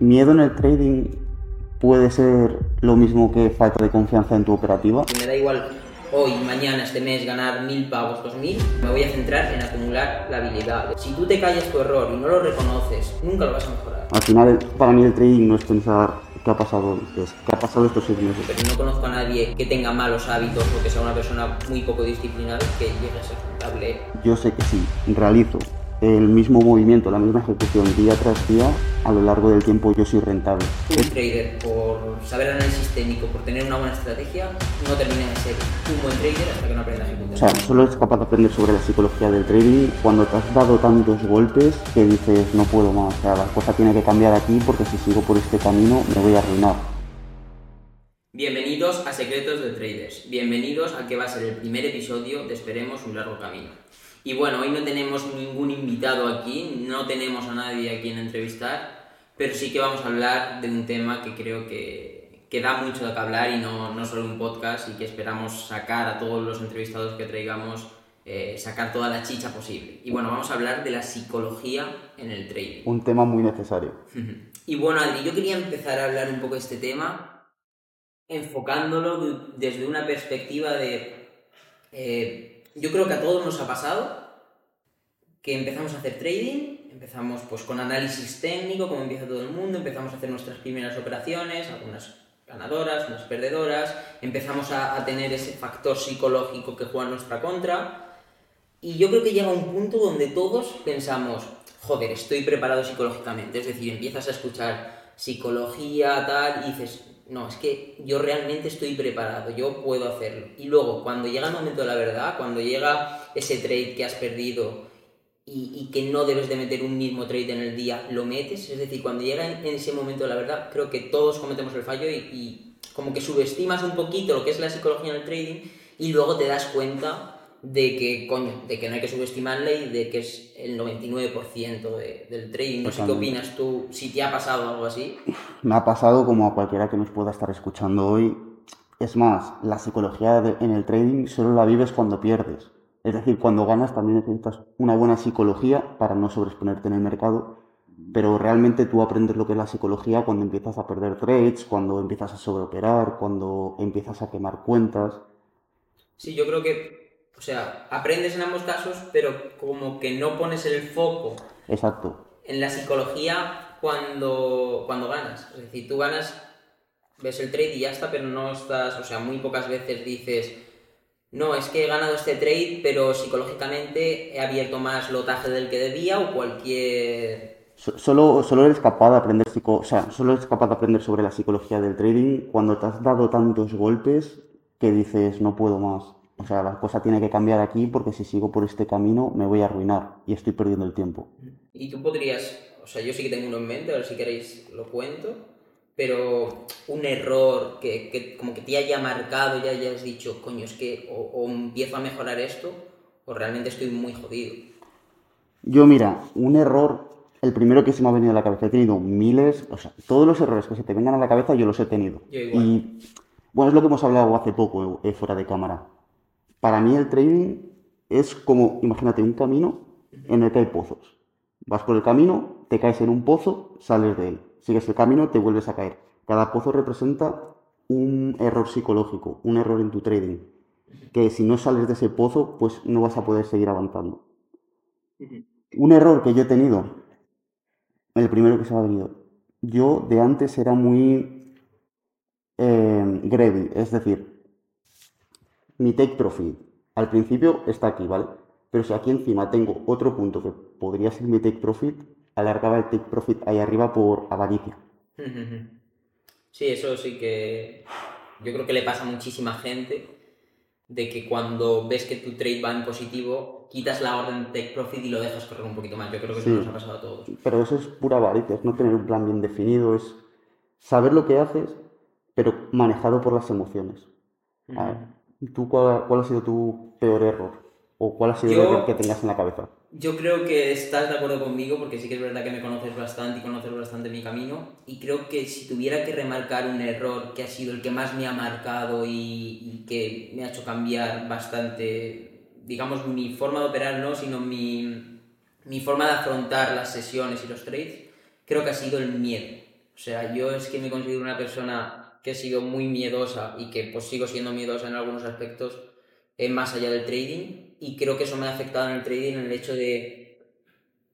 ¿Miedo en el trading puede ser lo mismo que falta de confianza en tu operativa? Me da igual hoy, mañana, este mes ganar mil pavos, dos mil, me voy a centrar en acumular la habilidad. Si tú te callas tu error y no lo reconoces, nunca lo vas a mejorar. Al final, para mí el trading no es pensar qué ha pasado es qué ha pasado estos seis meses. Pero no conozco a nadie que tenga malos hábitos o que sea una persona muy poco disciplinada que llegue a ser rentable. Yo sé que sí, realizo el mismo movimiento, la misma ejecución día tras día, a lo largo del tiempo yo soy rentable. Un trader, por saber análisis técnico, por tener una buena estrategia, no termina de ser un buen trader hasta que no aprenda a ejecutar. O sea, solo eres capaz de aprender sobre la psicología del trading cuando te has dado tantos golpes que dices, no puedo más, o sea, la cosa tiene que cambiar aquí porque si sigo por este camino me voy a arruinar. Bienvenidos a Secretos de Traders. Bienvenidos al que va a ser el primer episodio de Esperemos un largo camino. Y bueno, hoy no tenemos ningún invitado aquí, no tenemos a nadie a quien entrevistar, pero sí que vamos a hablar de un tema que creo que, que da mucho de qué hablar y no, no solo un podcast y que esperamos sacar a todos los entrevistados que traigamos, eh, sacar toda la chicha posible. Y bueno, vamos a hablar de la psicología en el trading. Un tema muy necesario. Y bueno, Adri, yo quería empezar a hablar un poco de este tema enfocándolo de- desde una perspectiva de... eh, yo creo que a todos nos ha pasado que empezamos a hacer trading, empezamos pues con análisis técnico, como empieza todo el mundo, empezamos a hacer nuestras primeras operaciones, algunas ganadoras, unas perdedoras, empezamos a, a tener ese factor psicológico que juega en nuestra contra, y yo creo que llega un punto donde todos pensamos, joder, estoy preparado psicológicamente, es decir, empiezas a escuchar psicología, tal, y dices, no, es que yo realmente estoy preparado, yo puedo hacerlo. Y luego, cuando llega el momento de la verdad, cuando llega ese trade que has perdido y, que no debes de meter un mismo trade en el día, lo metes, es decir, cuando llega en, en ese momento de la verdad, creo que todos cometemos el fallo y, y como que subestimas un poquito lo que es la psicología en el trading y luego te das cuenta de que, coño, de que no hay que subestimarla y de que es el 99% de- del trading. No sé qué opinas tú, si te ha pasado algo así. Me ha pasado como a cualquiera que nos pueda estar escuchando hoy. Es más, la psicología de- en el trading solo la vives cuando pierdes. Es decir, cuando ganas también necesitas una buena psicología para no sobreexponerte en el mercado. Pero realmente tú aprendes lo que es la psicología cuando empiezas a perder trades, cuando empiezas a sobreoperar, cuando empiezas a quemar cuentas. Sí, yo creo que, o sea, aprendes en ambos casos, pero como que no pones el foco Exacto. en la psicología cuando, cuando ganas. Es decir, tú ganas, ves el trade y ya está, pero no estás, o sea, muy pocas veces dices, no, es que he ganado este trade, pero psicológicamente he abierto más lotaje del que debía o cualquier... So- Solo, solo eres capaz de aprender psico- o sea, solo eres capaz de aprender sobre la psicología del trading cuando te has dado tantos golpes que dices no puedo más. O sea, la cosa tiene que cambiar aquí porque si sigo por este camino me voy a arruinar y estoy perdiendo el tiempo. Y tú podrías, o sea, yo sí que tengo uno en mente, a ver si queréis lo cuento, pero un error que, que como que te haya marcado, ya hayas dicho, coño, es que o, o empiezo a mejorar esto o realmente estoy muy jodido. Yo, mira, un error, el primero que se me ha venido a la cabeza, he tenido miles, o sea, todos los errores que se te vengan a la cabeza yo los he tenido. Yo igual. Y bueno, es lo que hemos hablado hace poco, eh, fuera de cámara. Para mí el trading es como, imagínate, un camino en el que hay pozos. Vas por el camino, te caes en un pozo, sales de él. Sigues el camino, te vuelves a caer. Cada pozo representa un error psicológico, un error en tu trading. Que si no sales de ese pozo, pues no vas a poder seguir avanzando. Un error que yo he tenido, el primero que se me ha venido. Yo de antes era muy eh, greedy, es decir, mi take profit al principio está aquí, ¿vale? Pero si aquí encima tengo otro punto que podría ser mi take profit, alargaba el take profit ahí arriba por avaricia. Sí, eso sí que yo creo que le pasa a muchísima gente de que cuando ves que tu trade va en positivo, quitas la orden take profit y lo dejas correr un poquito más. Yo creo que eso Sí. nos ha pasado a todos. Pero eso es pura avaricia, es no tener un plan bien definido, es saber lo que haces, pero manejado por las emociones. A ver, ¿tú cuál, cuál ha sido tu peor error? ¿O cuál ha sido el Yo- error que tengas en la cabeza? Yo creo que estás de acuerdo conmigo porque sí que es verdad que me conoces bastante y conoces bastante mi camino y creo que si tuviera que remarcar un error que ha sido el que más me ha marcado y, y que me ha hecho cambiar bastante, digamos, mi forma de operar, no, sino mi, mi forma de afrontar las sesiones y los trades, creo que ha sido el miedo. O sea, yo es que me considero una persona que he sido muy miedosa y que pues sigo siendo miedosa en algunos aspectos eh, más allá del trading y creo que eso me ha afectado en el trading en el hecho de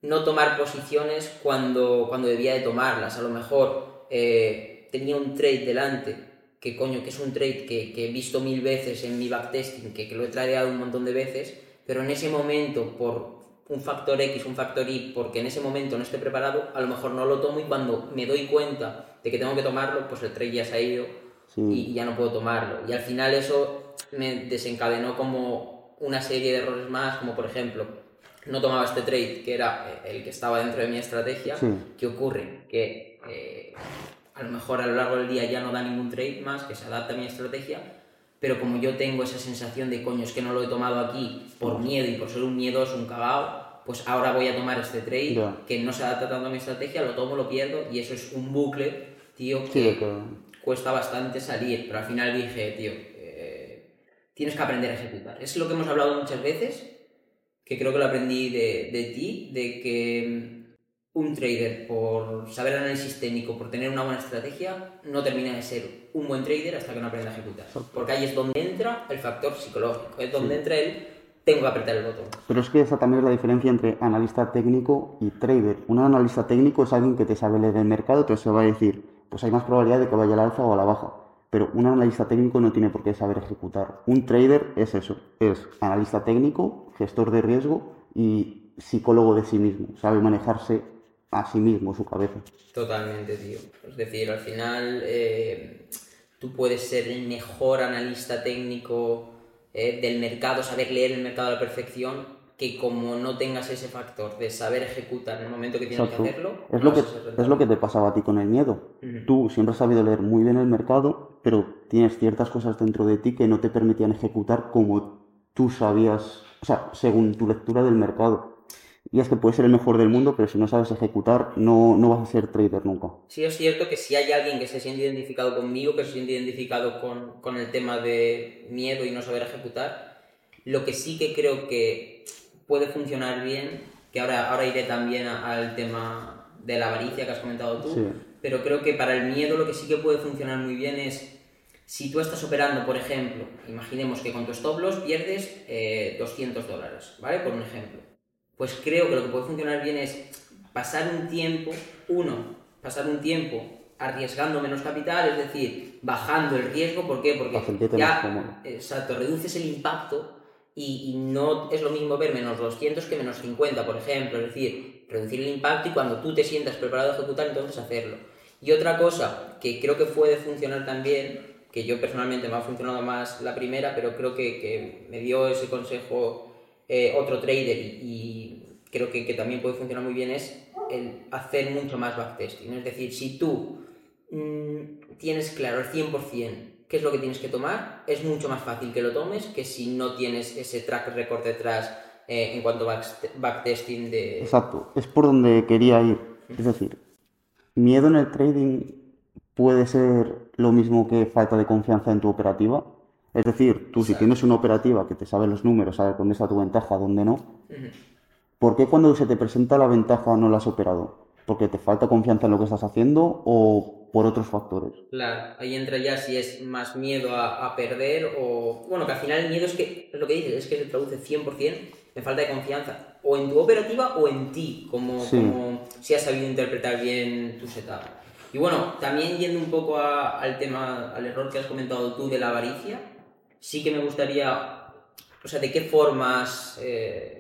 no tomar posiciones cuando, cuando debía de tomarlas. A lo mejor eh, tenía un trade delante que coño, que es un trade que, que he visto mil veces en mi backtesting, que, que lo he tradeado un montón de veces, pero en ese momento, por un factor X, un factor Y, porque en ese momento no esté preparado, a lo mejor no lo tomo y cuando me doy cuenta de que tengo que tomarlo, pues el trade ya se ha ido y, ya no puedo tomarlo. Y al final eso me desencadenó como una serie de errores más, como por ejemplo, no tomaba este trade, que era el que estaba dentro de mi estrategia. ¿Qué ocurre? Que eh, a lo mejor a lo largo del día ya no da ningún trade más, que se adapta a mi estrategia, pero como yo tengo esa sensación de coño, es que no lo he tomado aquí por miedo y por ser un miedoso, un cagao, pues ahora voy a tomar este trade que no se adapta tanto a mi estrategia, lo tomo, lo pierdo y eso es un bucle, tío, que cuesta bastante salir, pero al final dije, tío, eh, tienes que aprender a ejecutar. Es lo que hemos hablado muchas veces, que creo que lo aprendí de, de ti, de que un trader por saber análisis técnico, por tener una buena estrategia, no termina de ser un buen trader hasta que no aprenda a ejecutar. Porque ahí es donde entra el factor psicológico, es donde entra el tengo que apretar el botón. Pero es que esa también es la diferencia entre analista técnico y trader. Un analista técnico es alguien que te sabe leer el mercado, entonces se va a decir, pues hay más probabilidad de que vaya al alza o a la baja. Pero un analista técnico no tiene por qué saber ejecutar. Un trader es eso, es analista técnico, gestor de riesgo y psicólogo de sí mismo. Sabe manejarse a sí mismo, su cabeza. Totalmente, tío. Es decir, al final eh, tú puedes ser el mejor analista técnico eh, del mercado, saber leer el mercado a la perfección, que como no tengas ese factor de saber ejecutar en el momento que tienes que hacerlo, es, lo que, es lo que te pasaba a ti con el miedo. Tú siempre has sabido leer muy bien el mercado, pero tienes ciertas cosas dentro de ti que no te permitían ejecutar como tú sabías, o sea, según tu lectura del mercado y es que puedes ser el mejor del mundo, pero si no sabes ejecutar, no, no vas a ser trader nunca. Sí, es cierto que si hay alguien que se siente identificado conmigo, que se siente identificado con, con el tema de miedo y no saber ejecutar, lo que sí que creo que puede funcionar bien, que ahora, ahora iré también al tema de la avaricia que has comentado tú, pero creo que para el miedo lo que sí que puede funcionar muy bien es si tú estás operando, por ejemplo, imaginemos que con tu stop loss pierdes 200 eh, dólares, ¿vale? Por un ejemplo pues creo que lo que puede funcionar bien es pasar un tiempo, uno, pasar un tiempo arriesgando menos capital, es decir, bajando el riesgo, ¿por qué? Porque ya, exacto, reduces el impacto y, no es lo mismo ver menos 200 que menos 50, por ejemplo, es decir, reducir el impacto y cuando tú te sientas preparado a ejecutar, entonces hacerlo. Y otra cosa que creo que puede funcionar también, que yo personalmente me ha funcionado más la primera, pero creo que, que me dio ese consejo eh, otro trader y, creo que, que, también puede funcionar muy bien es el hacer mucho más backtesting. Es decir, si tú mmm, tienes claro al 100% qué es lo que tienes que tomar, es mucho más fácil que lo tomes que si no tienes ese track record detrás eh, en cuanto a backtesting de... Exacto, es por donde quería ir. Es decir, miedo en el trading puede ser lo mismo que falta de confianza en tu operativa. Es decir, tú si tienes una operativa que te sabe los números, sabe dónde está tu ventaja, dónde no, ¿por qué cuando se te presenta la ventaja no la has operado? ¿Porque te falta confianza en lo que estás haciendo o por otros factores? Claro, ahí entra ya si es más miedo a, perder o... Bueno, que al final el miedo es que, es lo que dices, es que se traduce 100% en falta de confianza, o en tu operativa o en ti, como, como si has sabido interpretar bien tu setup. Y bueno, también yendo un poco al tema, al error que has comentado tú de la avaricia, sí que me gustaría, o sea, ¿de qué formas eh,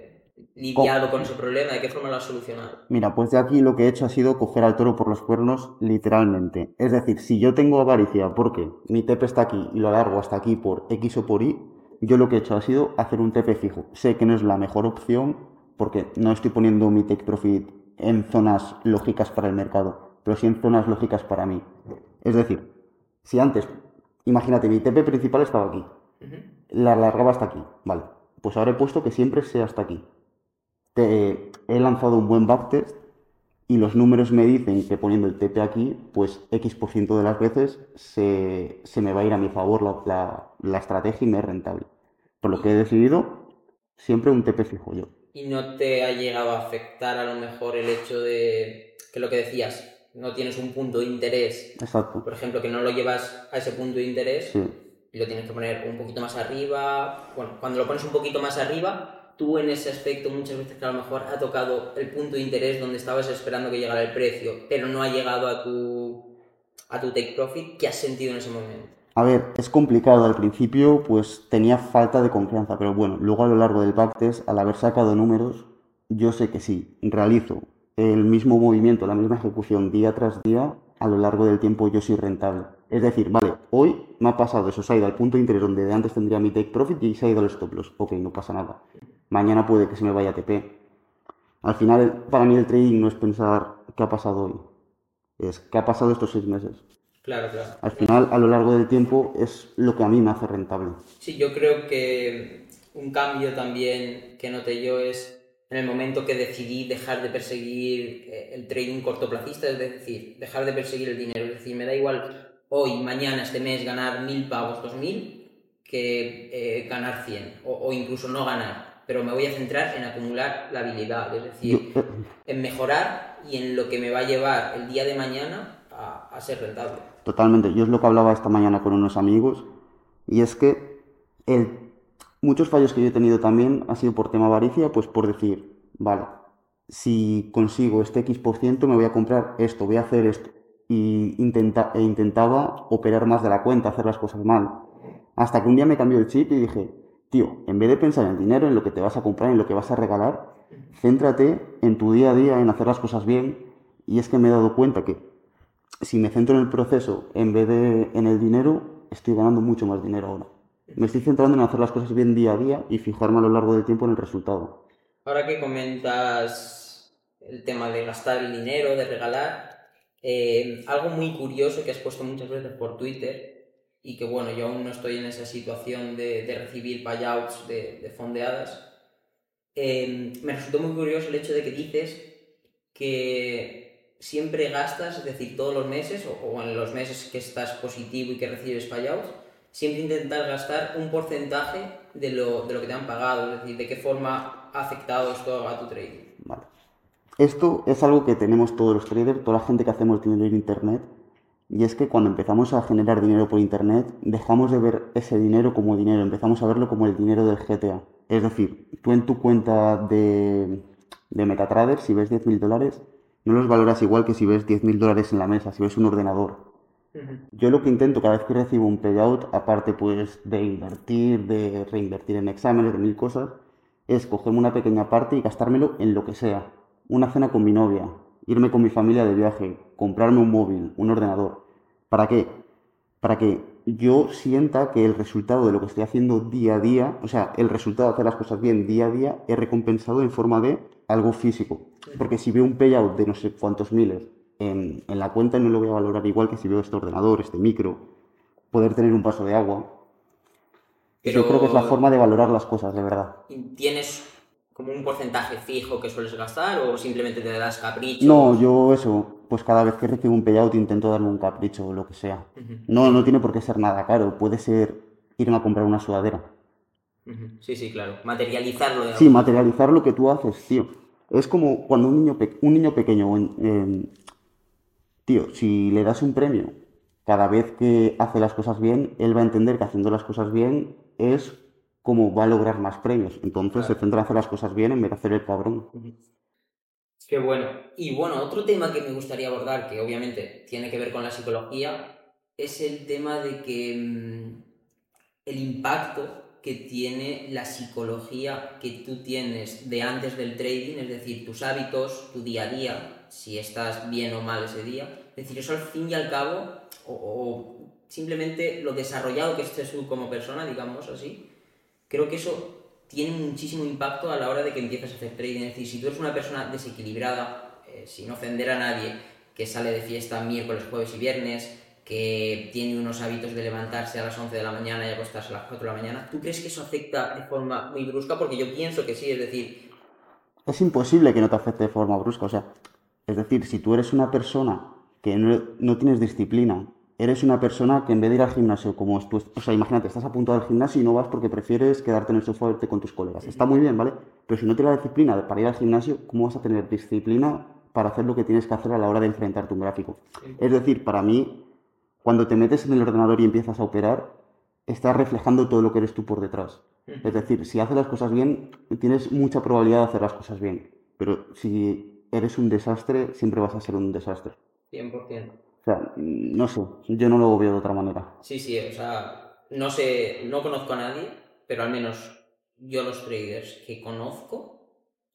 lidiado con ese problema? ¿De qué forma lo has solucionado? Mira, pues de aquí lo que he hecho ha sido coger al toro por los cuernos literalmente. Es decir, si yo tengo avaricia porque mi TP está aquí y lo alargo hasta aquí por X o por Y, yo lo que he hecho ha sido hacer un TP fijo. Sé que no es la mejor opción porque no estoy poniendo mi take profit en zonas lógicas para el mercado, pero sí en zonas lógicas para mí. Es decir, si antes, imagínate, mi TP principal estaba aquí, la alargaba hasta aquí, vale. Pues ahora he puesto que siempre sea hasta aquí. He lanzado un buen backtest y los números me dicen que poniendo el TP aquí, pues X% de las veces se, me va a ir a mi favor la, la, estrategia y me es rentable. Por lo que he decidido siempre un TP fijo yo. ¿Y no te ha llegado a afectar a lo mejor el hecho de que lo que decías, no tienes un punto de interés, Exacto. por ejemplo, que no lo llevas a ese punto de interés Sí. y lo tienes que poner un poquito más arriba. Bueno, cuando lo pones un poquito más arriba, tú en ese aspecto muchas veces que a lo mejor ha tocado el punto de interés donde estabas esperando que llegara el precio, pero no ha llegado a tu, a tu take profit, ¿qué has sentido en ese momento? A ver, es complicado. Al principio, pues tenía falta de confianza, pero bueno, luego a lo largo del backtest, al haber sacado números, yo sé que sí, realizo el mismo movimiento, la misma ejecución día tras día, a lo largo del tiempo yo soy rentable. Es decir, vale, hoy me ha pasado eso, se ha ido al punto de interés donde de antes tendría mi take profit y se ha ido al stop loss. Ok, no pasa nada. Mañana puede que se me vaya a TP. Al final, para mí el trading no es pensar qué ha pasado hoy, es qué ha pasado estos seis meses. Claro, claro. Al final, a lo largo del tiempo, es lo que a mí me hace rentable. Sí, yo creo que un cambio también que noté yo es en el momento que decidí dejar de perseguir eh, el trading cortoplacista, es decir, dejar de perseguir el dinero. Es decir, me da igual hoy, mañana, este mes ganar mil pavos, dos mil, que eh, ganar 100 o, o incluso no ganar. Pero me voy a centrar en acumular la habilidad, es decir, eh, en mejorar y en lo que me va a llevar el día de mañana a, a ser rentable. Totalmente. Yo es lo que hablaba esta mañana con unos amigos y es que el, muchos fallos que yo he tenido también ha sido por tema avaricia, pues por decir, vale, si consigo este X por ciento me voy a comprar esto, voy a hacer esto. Y intenta, e intentaba operar más de la cuenta, hacer las cosas mal. Hasta que un día me cambió el chip y dije, tío, en vez de pensar en el dinero, en lo que te vas a comprar, en lo que vas a regalar, céntrate en tu día a día, en hacer las cosas bien. Y es que me he dado cuenta que si me centro en el proceso en vez de en el dinero, estoy ganando mucho más dinero ahora. Me estoy centrando en hacer las cosas bien día a día y fijarme a lo largo del tiempo en el resultado. Ahora que comentas el tema de gastar el dinero, de regalar, eh, algo muy curioso que has puesto muchas veces por Twitter y que bueno, yo aún no estoy en esa situación de, de recibir payouts de, de fondeadas, eh, me resultó muy curioso el hecho de que dices que siempre gastas, es decir, todos los meses o, o en los meses que estás positivo y que recibes payouts, siempre intentar gastar un porcentaje de lo, de lo que te han pagado, es decir, de qué forma ha afectado esto a tu trading. Vale. Esto es algo que tenemos todos los traders, toda la gente que hacemos dinero en Internet, y es que cuando empezamos a generar dinero por Internet, dejamos de ver ese dinero como dinero, empezamos a verlo como el dinero del GTA. Es decir, tú en tu cuenta de, de MetaTrader, si ves 10.000 dólares, no los valoras igual que si ves 10.000 dólares en la mesa, si ves un ordenador. Yo lo que intento cada vez que recibo un payout, aparte pues de invertir, de reinvertir en exámenes, de mil cosas, es cogerme una pequeña parte y gastármelo en lo que sea. Una cena con mi novia, irme con mi familia de viaje, comprarme un móvil, un ordenador. ¿Para qué? Para que yo sienta que el resultado de lo que estoy haciendo día a día, o sea, el resultado de hacer las cosas bien día a día, es recompensado en forma de algo físico. Porque si veo un payout de no sé cuántos miles en, en la cuenta, no lo voy a valorar igual que si veo este ordenador, este micro, poder tener un vaso de agua. Pero- Yo creo que es la forma de valorar las cosas, de verdad. ¿Tienes como un porcentaje fijo que sueles gastar o simplemente te das caprichos? No, yo eso, pues cada vez que recibo un payout intento darme un capricho o lo que sea. No, no tiene por qué ser nada caro, puede ser irme a comprar una sudadera. Sí, sí, claro. Materializarlo de Sí, materializar lo que tú haces, tío. Es como cuando un niño, pe- un niño pequeño, tío, si le das un premio cada vez que hace las cosas bien, él va a entender que haciendo las cosas bien es como va a lograr más premios. Entonces se centra en hacer las cosas bien en vez de hacer el cabrón. Qué bueno. Y bueno, otro tema que me gustaría abordar, que obviamente tiene que ver con la psicología, es el tema de que mm, el impacto que tiene la psicología que tú tienes de antes del trading, es decir, tus hábitos, tu día a día, si estás bien o mal ese día. Es decir, eso al fin y al cabo, o, o simplemente lo desarrollado que estés tú como persona, digamos así, creo que eso tiene muchísimo impacto a la hora de que empieces a hacer trading. Es decir, si tú eres una persona desequilibrada, eh, sin ofender a nadie, que sale de fiesta miércoles, jueves y viernes, que tiene unos hábitos de levantarse a las 11 de la mañana y acostarse a las 4 de la mañana, ¿tú crees que eso afecta de forma muy brusca? Porque yo pienso que sí, es decir, Es imposible que no te afecte de forma brusca. O sea, es decir, si tú eres una persona que no, no tienes disciplina, eres una persona que en vez de ir al gimnasio, como tú, o sea, imagínate, estás apuntado al gimnasio y no vas porque prefieres quedarte en el sofá con tus colegas. Está muy bien, ¿vale? Pero si no tienes la disciplina para ir al gimnasio, ¿cómo vas a tener disciplina para hacer lo que tienes que hacer a la hora de enfrentarte a un gráfico. Es decir, para mí, cuando te metes en el ordenador y empiezas a operar, estás reflejando todo lo que eres tú por detrás. Es decir, si haces las cosas bien, tienes mucha probabilidad de hacer las cosas bien. Pero si eres un desastre, siempre vas a ser un desastre. 100%. O sea, no sé, yo no lo veo de otra manera. Sí, sí, o sea, no sé, no conozco a nadie, pero al menos yo los traders que conozco,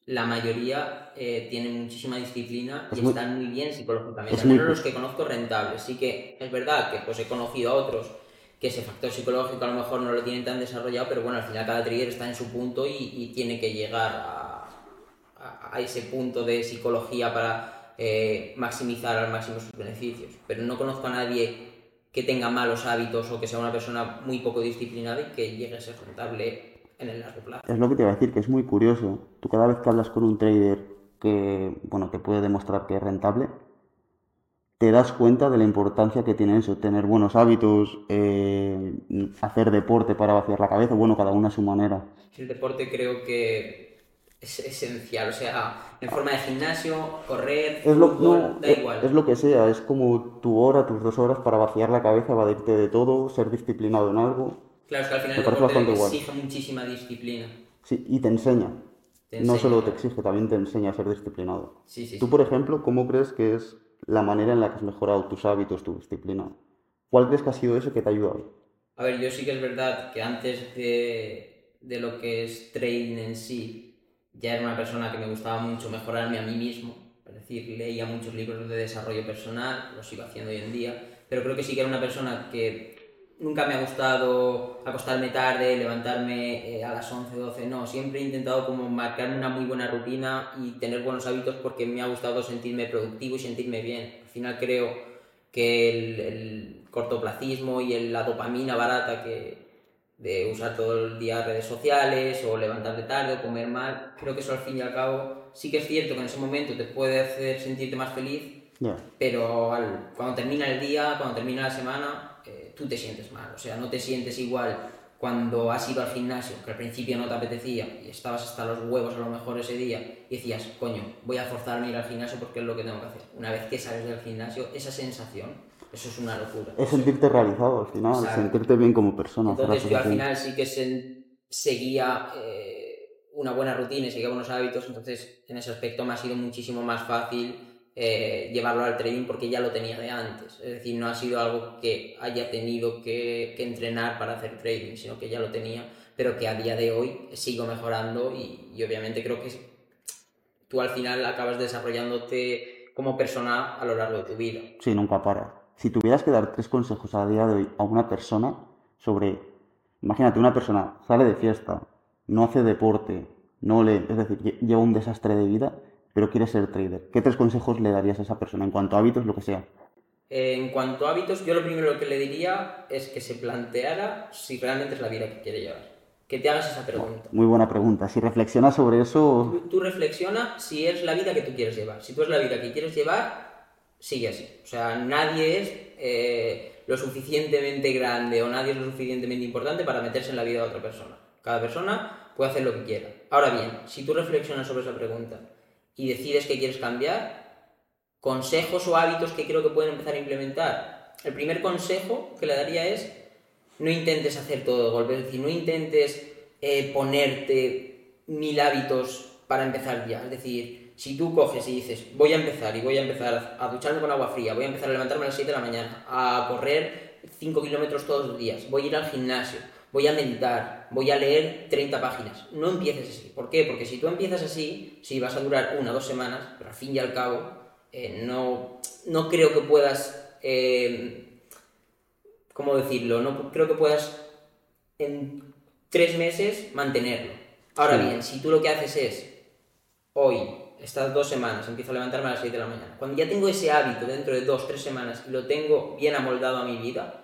la mayoría eh, tienen muchísima disciplina Es y muy- están muy bien psicológicamente. es Al menos muy- los que conozco rentables. Sí que es verdad que pues he conocido a otros que ese factor psicológico a lo mejor no lo tienen tan desarrollado, pero bueno, al final cada trader está en su punto y, y tiene que llegar a, a- a ese punto de psicología para eh, maximizar al máximo sus beneficios. Pero no conozco a nadie que tenga malos hábitos o que sea una persona muy poco disciplinada y que llegue a ser rentable en el largo plazo. Es lo que te iba a decir, que es muy curioso. Tú cada vez que hablas con un trader que, bueno, te puede demostrar que es rentable, te das cuenta de la importancia que tiene eso, tener buenos hábitos, eh, hacer deporte para vaciar la cabeza, bueno, cada uno a su manera. El deporte creo que es esencial, o sea, en forma de gimnasio, correr, Es lo, fútbol, no, da es, igual. es lo que sea, es como tu hora, tus dos horas para vaciar la cabeza, evadirte de todo, ser disciplinado en algo. Claro, es que al final Me el parece deporte bastante igual. exige muchísima disciplina. Sí, y te enseña. Te No enseña. solo te exige, también te enseña a ser disciplinado. Sí, sí, Tú, sí. por ejemplo, ¿cómo crees que es la manera en la que has mejorado tus hábitos, tu disciplina? ¿Cuál crees que ha sido eso que te ha ayudado? A ver, yo sí que es verdad que antes de, de lo que es trading en sí, ya era una persona que me gustaba mucho mejorarme a mí mismo. Es decir, leía muchos libros de desarrollo personal, lo sigo haciendo hoy en día, pero creo que sí que era una persona que nunca me ha gustado acostarme tarde, levantarme eh, a las 11, 12, no, siempre he intentado como marcarme una muy buena rutina y tener buenos hábitos porque me ha gustado sentirme productivo y sentirme bien. Al final creo que el, el cortoplacismo y el- la dopamina barata que de usar todo el día redes sociales o levantarte tarde o comer mal, creo que eso al fin y al cabo sí que es cierto que en ese momento te puede hacer sentirte más feliz, Ya. pero al- cuando termina el día, cuando termina la semana, eh, tú te sientes mal. O sea, no te sientes igual cuando has ido al gimnasio, que al principio no te apetecía y estabas hasta los huevos a lo mejor ese día y decías, coño, voy a forzarme a ir al gimnasio porque es lo que tengo que hacer. Una vez que sales del gimnasio, esa sensación, eso es una locura. Es sentirte realizado al final, Exacto. sentirte bien como persona. Entonces yo al final sí que seguía eh, una buena rutina y seguía buenos hábitos, entonces en ese aspecto me ha sido muchísimo más fácil eh, llevarlo al trading porque ya lo tenía de antes. Es decir, no ha sido algo que haya tenido que, que entrenar para hacer trading, sino que ya lo tenía, pero que a día de hoy sigo mejorando y, y obviamente creo que tú al final acabas desarrollándote como persona a lo largo de tu vida. Sí, nunca para. Si tuvieras que dar tres consejos a día de hoy a una persona sobre, imagínate, una persona sale de fiesta, no hace deporte, no le, es decir, lle- lleva un desastre de vida, pero quiere ser trader. ¿Qué tres consejos le darías a esa persona en cuanto a hábitos, lo que sea? Eh, En cuanto a hábitos, yo lo primero que le diría es que se planteara si realmente es la vida que quiere llevar. Que te hagas esa pregunta. Muy buena pregunta. Si reflexionas sobre eso, Tú, tú reflexiona si es la vida que tú quieres llevar. Si tú es la vida que quieres llevar, sigue así. O sea, nadie es eh, lo suficientemente grande o nadie es lo suficientemente importante para meterse en la vida de otra persona. Cada persona puede hacer lo que quiera. Ahora bien, si tú reflexionas sobre esa pregunta y decides que quieres cambiar, consejos o hábitos que creo que pueden empezar a implementar. El primer consejo que le daría es no intentes hacer todo de golpe, es decir, no intentes eh, ponerte mil hábitos para empezar ya. Es decir, si tú coges y dices, voy a empezar y voy a empezar a ducharme con agua fría, voy a empezar a levantarme a las 7 de la mañana, a correr 5 kilómetros todos los días, voy a ir al gimnasio, voy a meditar, voy a leer 30 páginas. No empieces así. ¿Por qué? Porque si tú empiezas así, sí, vas a durar una o dos semanas, pero al fin y al cabo, eh, no, no creo que puedas... eh, ¿Cómo decirlo? No creo que puedas en tres meses mantenerlo. Ahora Sí. bien, si tú lo que haces es, hoy, estas dos semanas, empiezo a levantarme a las 7 de la mañana, cuando ya tengo ese hábito dentro de dos, tres semanas y lo tengo bien amoldado a mi vida,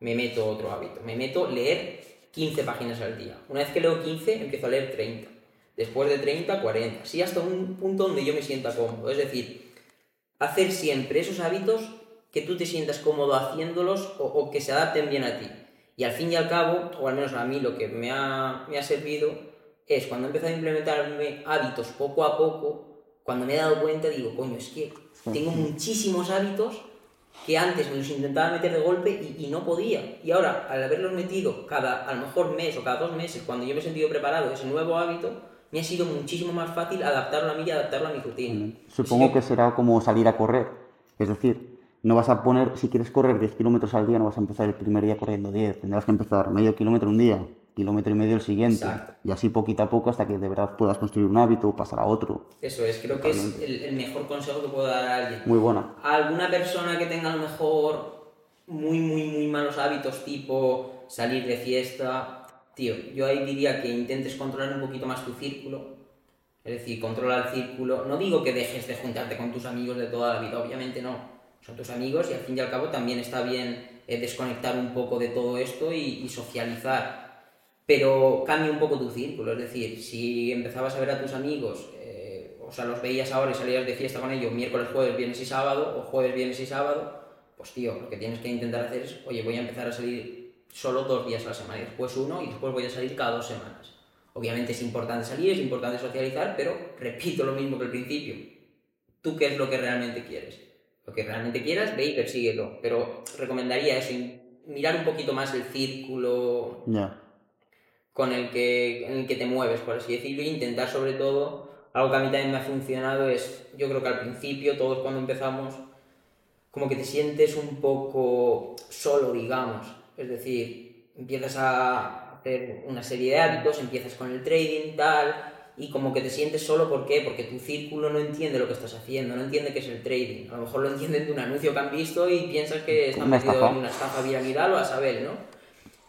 me meto otro hábito. Me meto leer 15 páginas al día. Una vez que leo 15, empiezo a leer 30. Después de 30, 40. Así hasta un punto donde yo me sienta cómodo. Es decir, hacer siempre esos hábitos que tú te sientas cómodo haciéndolos o, o que se adapten bien a ti. Y al fin y al cabo, o al menos a mí lo que me ha, me ha servido, es cuando he empezado a implementarme hábitos poco a poco, cuando me he dado cuenta digo, coño, es que tengo muchísimos hábitos que antes me los intentaba meter de golpe y, y, no podía. Y ahora, al haberlos metido cada, a lo mejor mes o cada dos meses, cuando yo me he sentido preparado ese nuevo hábito, me ha sido muchísimo más fácil adaptarlo a mí y adaptarlo a mi rutina. Supongo que será como salir a correr. Es decir, no vas a poner, si quieres correr 10 kilómetros al día, no vas a empezar el primer día corriendo 10. Tendrás que empezar medio kilómetro un día, kilómetro y medio el siguiente. Y así poquito a poco hasta que de verdad puedas construir un hábito, pasar a otro. Eso es, creo que es el, mejor consejo que puedo dar a alguien. Muy buena. A alguna persona que tenga a lo mejor muy, muy, muy malos hábitos, tipo salir de fiesta, tío, yo ahí diría que intentes controlar un poquito más tu círculo. Es decir, controla el círculo. No digo que dejes de juntarte con tus amigos de toda la vida, obviamente no. Son tus amigos y al fin y al cabo también está bien eh, desconectar un poco de todo esto y, socializar. Pero cambia un poco tu círculo. Es decir, si empezabas a ver a tus amigos, eh, o sea, los veías ahora y salías de fiesta con ellos miércoles, jueves, viernes y sábado, o jueves, viernes y sábado, pues tío, lo que tienes que intentar hacer es, oye, voy a empezar a salir solo dos días a la semana y después uno y después voy a salir cada dos semanas. Obviamente es importante salir, es importante socializar, pero repito lo mismo que al principio. ¿Tú qué es lo que realmente quieres? Lo que realmente quieras, ve y persíguelo. Pero recomendaría eso, mirar un poquito más el círculo con el que, en el que te mueves, por así decirlo, e intentar sobre todo, algo que a mí también me ha funcionado es, yo creo que al principio, todos cuando empezamos, como que te sientes un poco solo, digamos es decir, empiezas a hacer una serie de hábitos, empiezas con el trading, tal, y como que te sientes solo, ¿por qué? Porque tu círculo no entiende lo que estás haciendo, no entiende qué es el trading. A lo mejor lo entienden de un anuncio que han visto y piensan que están metidos en una estafa piramidal o a saber, ¿no?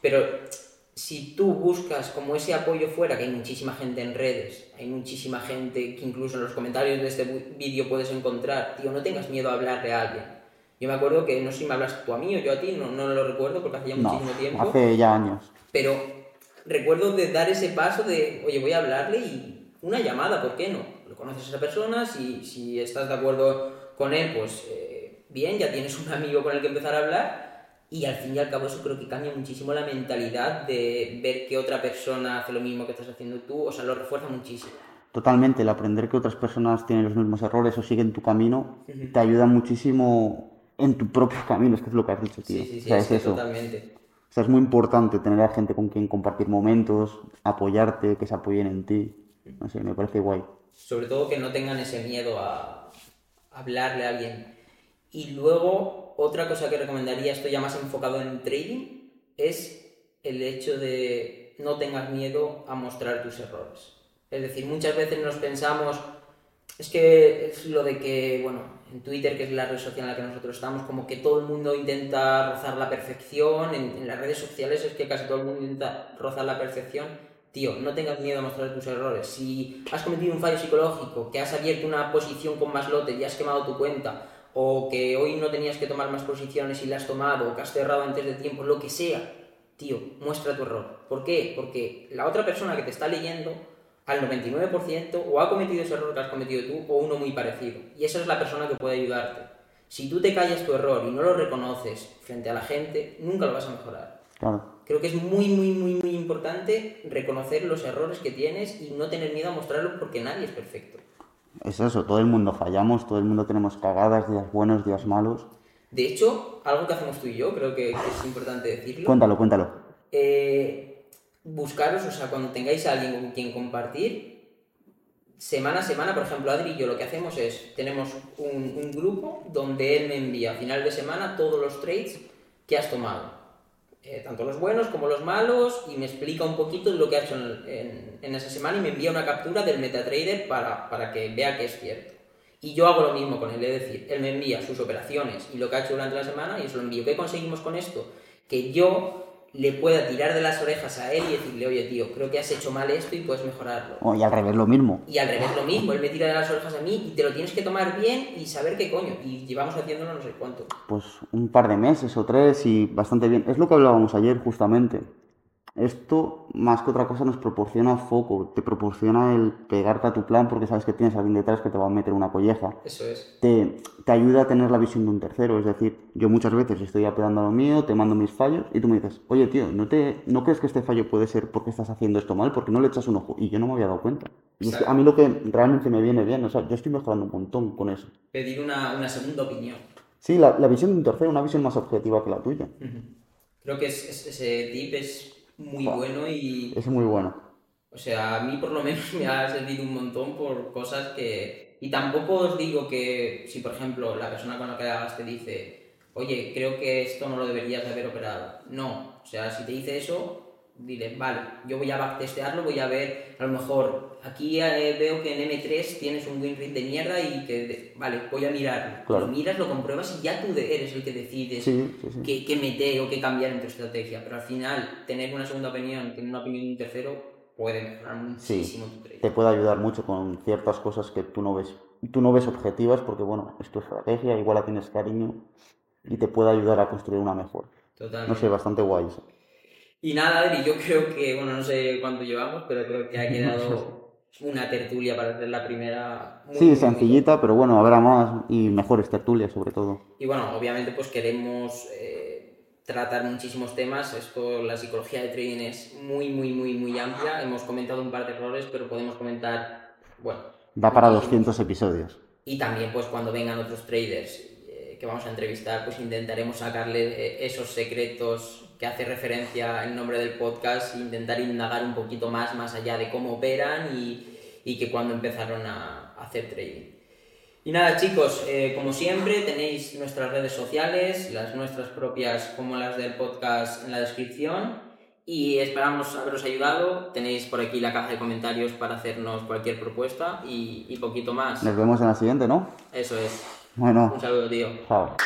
Pero si tú buscas como ese apoyo fuera, que hay muchísima gente en redes, hay muchísima gente que incluso en los comentarios de este vídeo puedes encontrar, tío, no tengas miedo a hablarle a alguien yo me acuerdo que, no sé si me hablas tú a mí o yo a ti, no, no lo recuerdo porque hace ya muchísimo tiempo. Hace ya años. Pero recuerdo de dar ese paso de, oye, voy a hablarle y una llamada, ¿por qué no? Lo conoces a esa persona, si, si estás de acuerdo con él, pues eh, bien, ya tienes un amigo con el que empezar a hablar. Y al fin y al cabo eso creo que cambia muchísimo la mentalidad de ver que otra persona hace lo mismo que estás haciendo tú, o sea, lo refuerza muchísimo. Totalmente, el aprender que otras personas tienen los mismos errores o siguen tu camino te ayuda muchísimo en tu propio camino, es que es lo que has dicho, tío. Sí, sí, sí, es, eso. totalmente. O sea, es muy importante tener a gente con quien compartir momentos, apoyarte, que se apoyen en ti. No sé, me parece guay. Sobre todo que no tengan ese miedo a hablarle a alguien. Y luego, otra cosa que recomendaría, esto ya más enfocado en trading, es el hecho de no tengas miedo a mostrar tus errores. Es decir, muchas veces nos pensamos, es que es lo de que, bueno, en Twitter, que es la red social en la que nosotros estamos, como que todo el mundo intenta rozar la perfección, en, las redes sociales es que casi todo el mundo intenta rozar la perfección. Tío, no tengas miedo a mostrar tus errores. Si has cometido un fallo psicológico, que has abierto una posición con más lotes y has quemado tu cuenta, o que hoy no tenías que tomar más posiciones y la has tomado, o que has cerrado antes de tiempo, lo que sea, tío, muestra tu error. ¿Por qué? Porque la otra persona que te está leyendo al 99% o ha cometido ese error que has cometido tú o uno muy parecido. Y esa es la persona que puede ayudarte. Si tú te callas tu error y no lo reconoces frente a la gente, nunca lo vas a mejorar. Creo que es muy, muy, muy, muy importante reconocer los errores que tienes y no tener miedo a mostrarlos porque nadie es perfecto. Es eso, todo el mundo fallamos, todo el mundo tenemos cagadas, días buenos, días malos. De hecho, algo que hacemos tú y yo, creo que, es importante decirlo. Cuéntalo, cuéntalo. Eh, buscaros, o sea, cuando tengáis a alguien con quien compartir, semana a semana, por ejemplo, Adri y yo lo que hacemos es, tenemos un, grupo donde él me envía a final de semana todos los trades que has tomado. Eh, tanto los buenos como los malos, y me explica un poquito lo que ha hecho en, esa semana y me envía una captura del MetaTrader para, para que vea que es cierto. Y yo hago lo mismo con él, es decir, él me envía sus operaciones y lo que ha hecho durante la semana y eso lo envío. ¿Qué conseguimos con esto? Que yo le pueda tirar de las orejas a él y decirle, oye tío, creo que has hecho mal esto y puedes mejorarlo. Oh, y al revés lo mismo. Y al revés lo mismo, él me tira de las orejas a mí y te lo tienes que tomar bien y saber qué coño. Y llevamos haciéndolo no sé cuánto. Pues un par de meses o tres y bastante bien. Es lo que hablábamos ayer justamente. Esto, más que otra cosa, nos proporciona foco, te proporciona el pegarte a tu plan porque sabes que tienes a alguien detrás que te va a meter una colleja. Eso es. Te, te ayuda a tener la visión de un tercero, es decir, yo muchas veces estoy apelando a lo mío, te mando mis fallos y tú me dices, oye tío, ¿no, te, ¿no crees que este fallo puede ser porque estás haciendo esto mal? Porque no le echas un ojo? Y yo no me había dado cuenta. Y es que a mí lo que realmente me viene bien, o sea, yo estoy mejorando un montón con eso. Pedir una, una segunda opinión. Sí, la, la visión de un tercero, una visión más objetiva que la tuya. Creo que es- es- ese tip es muy bueno y, Es muy bueno. o sea, a mí por lo menos me ha servido un montón por cosas que... Y tampoco os digo que si, por ejemplo, la persona con la que hagas te dice, oye, creo que esto no lo deberías de haber operado. No, o sea, si te dice eso, dile, vale, yo voy a backtestearlo, voy a ver, a lo mejor aquí eh, veo que en M3 tienes un win rate de mierda y que, vale, voy a mirarlo. Claro. Lo miras, lo compruebas y ya tú eres el que decides Sí, sí, sí. qué, qué meter o qué cambiar en tu estrategia. Pero al final, tener una segunda opinión, tener una opinión de un tercero, puede mejorar muchísimo tu trade. te puede ayudar mucho con ciertas cosas que tú no ves tú no ves objetivas porque bueno es tu estrategia igual la tienes cariño y te puede ayudar a construir una mejor Totalmente. no sé bastante guay eso. Y nada, Adri, yo creo que, bueno, no sé cuánto llevamos, pero creo que ha quedado una tertulia para hacer la primera. muy, sí muy sencillita pero bueno habrá más y mejores tertulias sobre todo Y bueno, obviamente pues queremos eh, tratar muchísimos temas. Esto, la psicología de trading es muy, muy, muy, muy amplia. Hemos comentado un par de errores, pero podemos comentar, bueno. da para muchísimos. 200 episodios Y también pues cuando vengan otros traders eh, que vamos a entrevistar, pues intentaremos sacarle eh, esos secretos que hace referencia el nombre del podcast intentar indagar un poquito más, más allá de cómo operan y, y que cuando empezaron a, a hacer trading. Y nada chicos, eh, como siempre tenéis nuestras redes sociales, las nuestras propias como las del podcast en la descripción y esperamos haberos ayudado. Tenéis por aquí la caja de comentarios para hacernos cualquier propuesta y, y poquito más. nos vemos en la siguiente ¿no? Eso es. bueno Un saludo, tío. chao